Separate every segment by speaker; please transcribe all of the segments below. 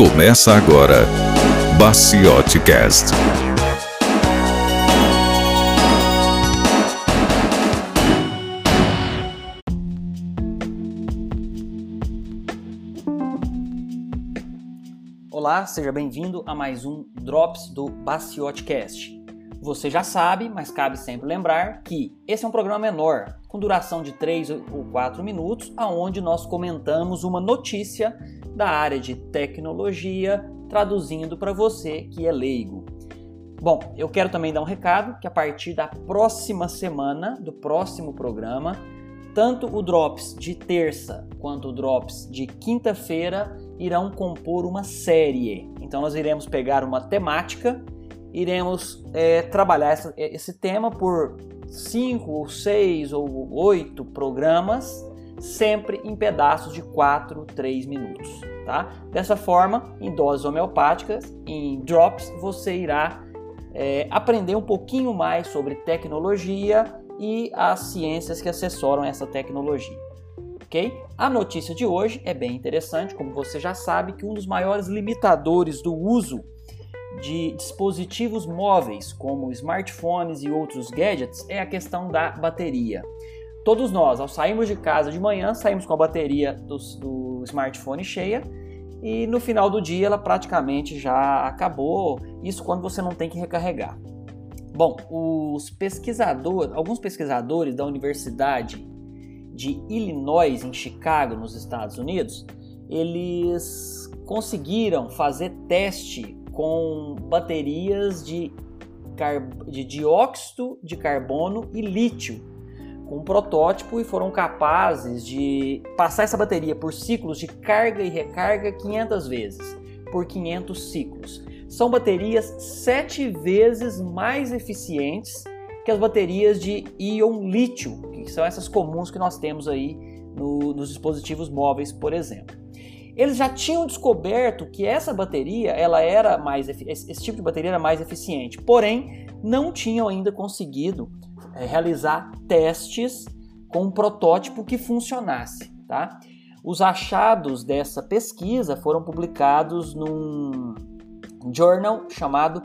Speaker 1: Começa agora, Baciote Cast.
Speaker 2: Olá, seja bem-vindo a mais um Drops do Baciote Cast. Você já sabe, mas cabe sempre lembrar que esse é um programa menor, com duração de 3 ou 4 minutos, aonde nós comentamos uma notícia da área de tecnologia, traduzindo para você que é leigo. Bom, eu quero também dar um recado que a partir da próxima semana, do próximo programa, tanto o Drops de terça quanto o Drops de quinta-feira irão compor uma série. Então nós iremos pegar uma temática iremos é, trabalhar essa, é, esse tema por cinco ou seis ou oito programas, sempre em pedaços de 4, 3 minutos. Tá? Dessa forma, em doses homeopáticas, em drops, você irá é, aprender um pouquinho mais sobre tecnologia e as ciências que assessoram essa tecnologia. ok? A notícia de hoje é bem interessante, como você já sabe, que um dos maiores limitadores do uso de dispositivos móveis, como smartphones e outros gadgets, é a questão da bateria. Todos nós, ao sairmos de casa de manhã, saímos com a bateria do, do smartphone cheia e no final do dia ela praticamente já acabou. Isso quando você não tem que recarregar. Bom, os pesquisadores, alguns pesquisadores da Universidade de Illinois em Chicago, nos Estados Unidos, eles conseguiram fazer teste com baterias de, de dióxido de carbono e lítio com um protótipo e foram capazes de passar essa bateria por ciclos de carga e recarga 500 vezes, por 500 ciclos. São baterias sete vezes mais eficientes que as baterias de íon lítio, que são essas comuns que nós temos aí no, nos dispositivos móveis, por exemplo. Eles já tinham descoberto que essa bateria, ela era mais esse tipo de bateria era mais eficiente, porém não tinham ainda conseguido é, realizar testes com um protótipo que funcionasse, tá? Os achados dessa pesquisa foram publicados num journal chamado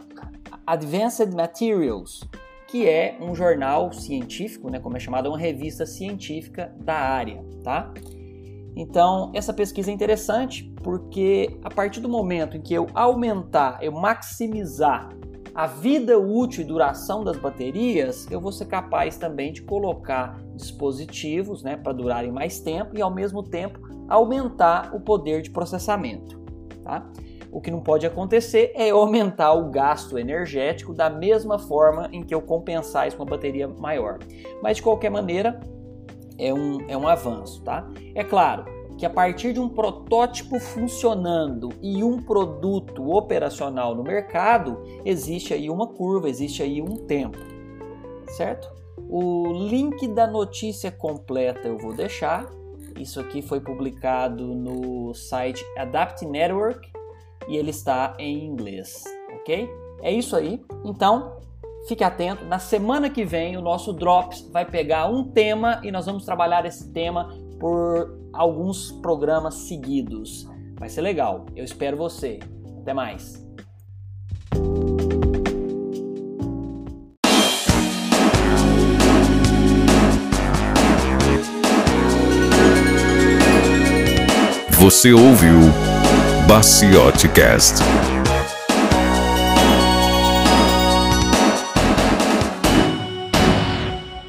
Speaker 2: Advanced Materials, que é um jornal científico, né, como é chamado, uma revista científica da área, tá? Então, essa pesquisa é interessante porque a partir do momento em que eu aumentar, eu maximizar a vida útil e duração das baterias, eu vou ser capaz também de colocar dispositivos né, para durarem mais tempo e ao mesmo tempo aumentar o poder de processamento. Tá? O que não pode acontecer é aumentar o gasto energético da mesma forma em que eu compensar isso com uma bateria maior. Mas de qualquer maneira, é um, é um avanço, tá? É claro que a partir de um protótipo funcionando e um produto operacional no mercado, existe aí uma curva, existe aí um tempo, certo? O link da notícia completa eu vou deixar. Isso aqui foi publicado no site Adapt Network e ele está em inglês, ok? É isso aí. Então, Fique atento, na semana que vem o nosso Drops vai pegar um tema e nós vamos trabalhar esse tema por alguns programas seguidos. Vai ser legal. Eu espero você. Até mais.
Speaker 1: Você ouviu Baciote Cast.